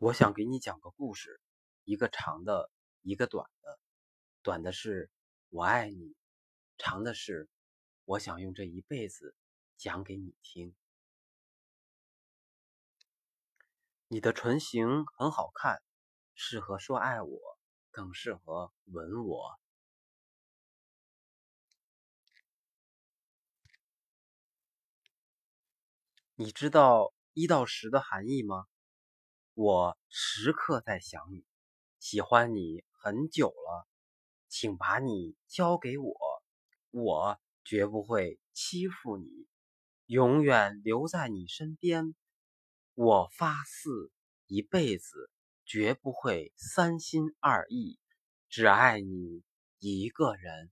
我想给你讲个故事，一个长的，一个短的。短的是我爱你，长的是我想用这一辈子讲给你听。你的唇形很好看，适合说爱我，更适合吻我。你知道一到十的含义吗？我时刻在想你，喜欢你很久了，请把你交给我，我绝不会欺负你，永远留在你身边。我发誓，一辈子绝不会三心二意，只爱你一个人。